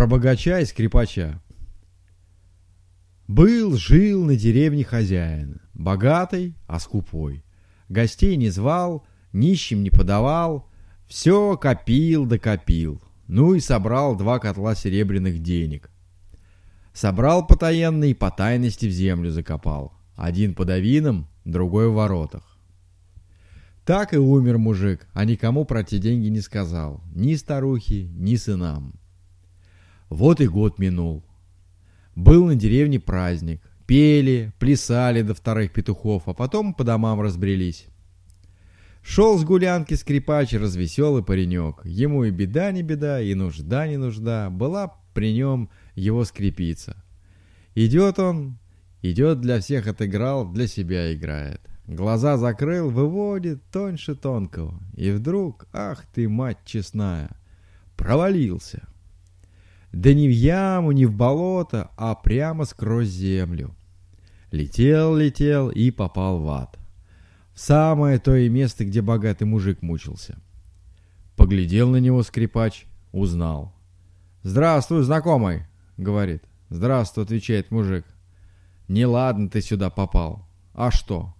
Про богача и скрипача. Был, жил на деревне хозяин, богатый, а скупой. Гостей не звал, нищим не подавал, все копил да копил. Ну и собрал два котла серебряных денег. Собрал потаенный и по тайности в землю закопал. Один под авином, другой в воротах. Так и умер мужик, а никому про те деньги не сказал. Ни старухе, ни сынам. Вот и год минул. Был на деревне праздник. Пели, плясали до вторых петухов, а потом по домам разбрелись. Шел с гулянки скрипач, развеселый паренек. Ему и беда не беда, и нужда не нужда. Была при нем его скрипица. Идет он, идет для всех отыграл, для себя играет. Глаза закрыл, выводит тоньше тонкого. И вдруг, ах ты, мать честная, провалился. Да не в яму, не в болото, а прямо сквозь землю. Летел, летел и попал в ад. В самое то и место, где богатый мужик мучился. Поглядел на него скрипач, узнал. «Здравствуй, знакомый!» — говорит. «Здравствуй!» — отвечает мужик. «Неладно ты сюда попал. А что?»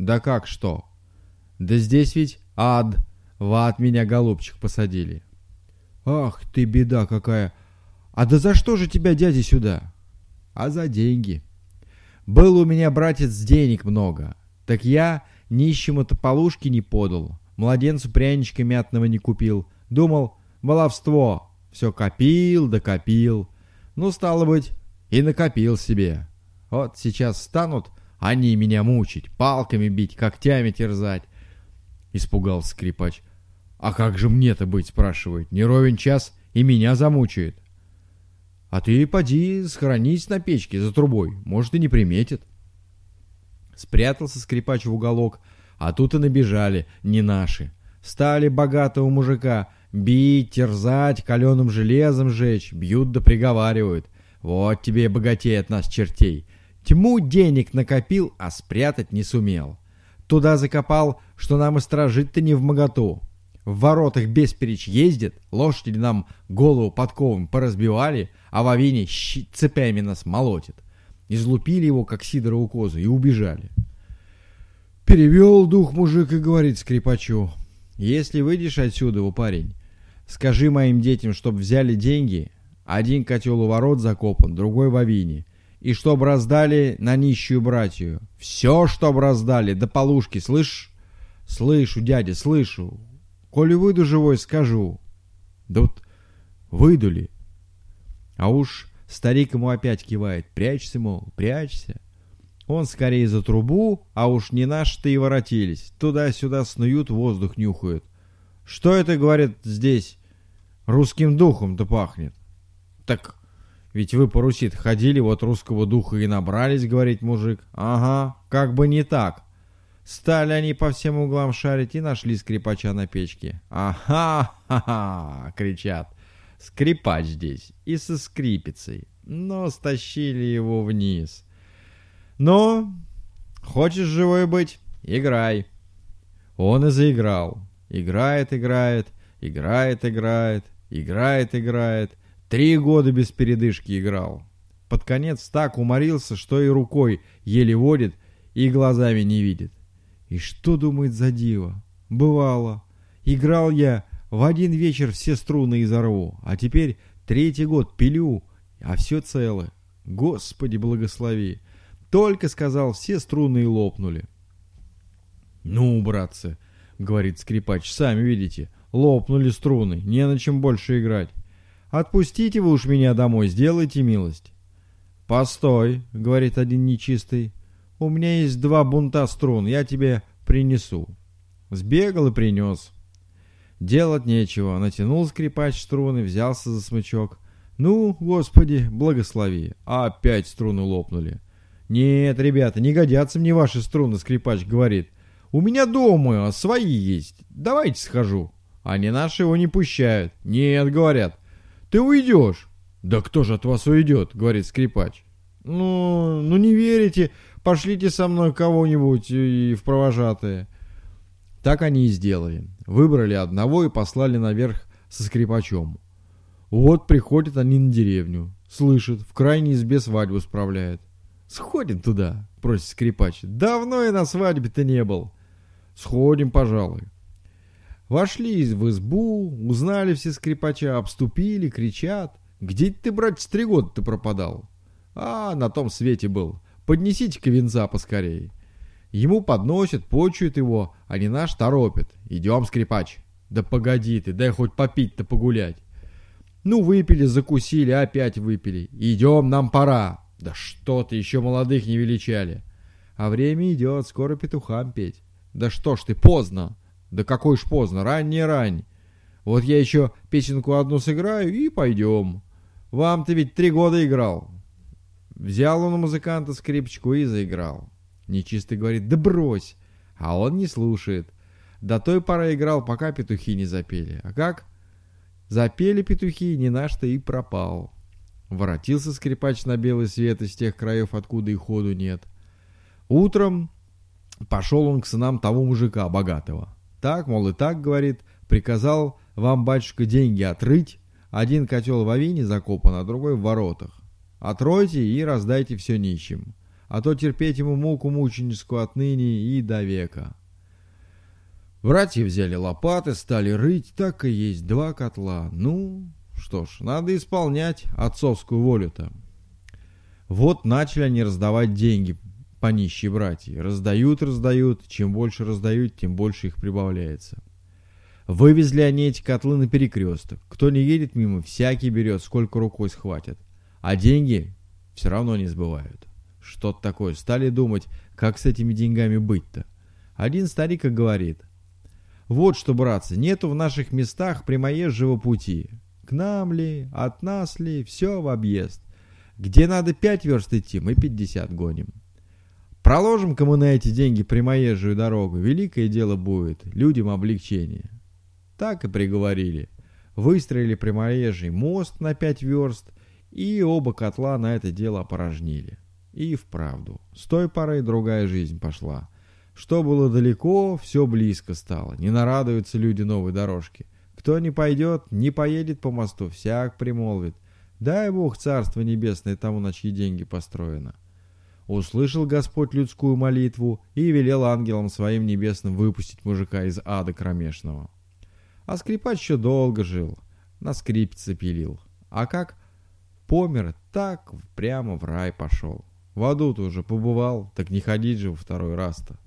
Да как что? Да здесь ведь ад. В ад меня, голубчик, посадили. Ах ты, беда какая. А да за что же тебя дядя сюда? А за деньги. Был у меня, братец, денег много. Так я нищему-то полушки не подал. Младенцу пряничка мятного не купил. Думал, баловство. Все копил да копил. Ну, стало быть, и накопил себе. Вот сейчас станут они меня мучить, палками бить, когтями терзать. Испугался скрипач. А как же мне-то быть, спрашивает. Не ровен час и меня замучает. А ты поди схоронись на печке за трубой, может и не приметит. Спрятался скрипач в уголок, а тут и набежали, не наши. Стали богатого мужика бить, терзать, каленым железом жечь, бьют да приговаривают. Вот тебе и богатей от нас чертей. Тьму денег накопил, а спрятать не сумел. Туда закопал, что нам и стражить-то не в моготу. В воротах бесперечь ездит, лошади нам голову подковым поразбивали, а в авине цепями нас молотит. Излупили его, как сидорову козу, и убежали. Перевел дух мужик и говорит скрипачу, «Если выйдешь отсюда, у парень, скажи моим детям, чтоб взяли деньги, один котел у ворот закопан, другой в авине, и чтоб раздали на нищую братью. Все, чтоб раздали, до полушки, слышь? Слышу, дядя, слышу. Коли выйду живой, скажу. Да вот выйду ли? А уж старик ему опять кивает. Прячься, мол, прячься. Он скорее за трубу, а уж не наши-то и воротились. Туда-сюда снуют, воздух нюхают. Что это, говорит, здесь русским духом-то пахнет? Так ведь вы по Руси ходили, вот русского духа и набрались, говорит мужик. Ага, как бы не так. Стали они по всем углам шарить и нашли скрипача на печке. Ага, ха-ха, кричат. Скрипач здесь и со скрипицей. Но стащили его вниз. Но, хочешь живой быть? Играй. Он и заиграл. Играет, играет, играет, играет, играет, играет. Три года без передышки играл. Под конец так уморился, что и рукой еле водит, и глазами не видит. И что думает за диво? Бывало. Играл я в один вечер все струны изорву, а теперь третий год пилю, а все целое. Господи, благослови. Только сказал, все струны и лопнули. Ну, братцы, говорит скрипач, сами видите, лопнули струны, не на чем больше играть. Отпустите вы уж меня домой, сделайте милость. Постой, говорит один нечистый. У меня есть два бунта струн, я тебе принесу. Сбегал и принес. Делать нечего. Натянул скрипач струны, взялся за смычок. Ну, господи, благослови. Опять струны лопнули. Нет, ребята, не годятся мне ваши струны, скрипач говорит. У меня дома свои есть. Давайте схожу. Они наши его не пущают. Нет, говорят. Ты уйдешь. Да кто же от вас уйдет, говорит скрипач. Ну, ну не верите, пошлите со мной кого-нибудь и в провожатые. Так они и сделали. Выбрали одного и послали наверх со скрипачом. Вот приходят они на деревню, слышат, в крайней избе свадьбу справляют. Сходим туда, просит скрипач. Давно я на свадьбе-то не был. Сходим, пожалуй. Вошли в избу, узнали все скрипача, обступили, кричат. Где ты, братец, три года ты пропадал? А, на том свете был. Поднесите-ка венца поскорей. Ему подносят, почуют его, а не наш торопят. Идем, скрипач. Да погоди ты, дай хоть попить-то погулять. Ну, выпили, закусили, опять выпили. Идем, нам пора. Да что ты, еще молодых не величали. А время идет, скоро петухам петь. Да что ж ты, поздно. Да какой ж поздно, раннее рань. Вот я еще песенку одну сыграю и пойдем. Вам-то ведь три года играл. Взял он у музыканта скрипочку и заиграл. Нечистый говорит, да брось. А он не слушает. До той поры играл, пока петухи не запели. А как? Запели петухи, не наш-то и пропал. Воротился скрипач на белый свет из тех краев, откуда и ходу нет. Утром пошел он к сынам того мужика, богатого. Так, мол, и так, говорит, приказал вам, батюшка, деньги отрыть. Один котел в авине закопан, а другой в воротах. Отройте и раздайте все нищим, а то терпеть ему муку мученическую отныне и до века. Братья взяли лопаты, стали рыть, так и есть два котла. Ну, что ж, надо исполнять отцовскую волю-то. Вот начали они раздавать деньги по нищие братья. Раздают, раздают, чем больше раздают, тем больше их прибавляется. Вывезли они эти котлы на перекресток. Кто не едет мимо, всякий берет, сколько рукой схватит. А деньги все равно не сбывают. Что-то такое. Стали думать, как с этими деньгами быть-то. Один старик и говорит. Вот что, братцы, нету в наших местах прямоезжего пути. К нам ли, от нас ли, все в объезд. Где надо пять верст идти, мы пятьдесят гоним. Проложим кому на эти деньги прямоезжую дорогу, великое дело будет, людям облегчение. Так и приговорили. Выстроили прямоезжий мост на пять верст – и оба котла на это дело опорожнили. И вправду, с той поры другая жизнь пошла. Что было далеко, все близко стало. Не нарадуются люди новой дорожки. Кто не пойдет, не поедет по мосту, всяк примолвит. Дай Бог царство небесное тому, на чьи деньги построено. Услышал Господь людскую молитву и велел ангелам своим небесным выпустить мужика из ада кромешного. А скрипач еще долго жил, на скрипце пилил. А как? Помер, так прямо в рай пошел. В аду-то уже побывал, так не ходить же во второй раз-то.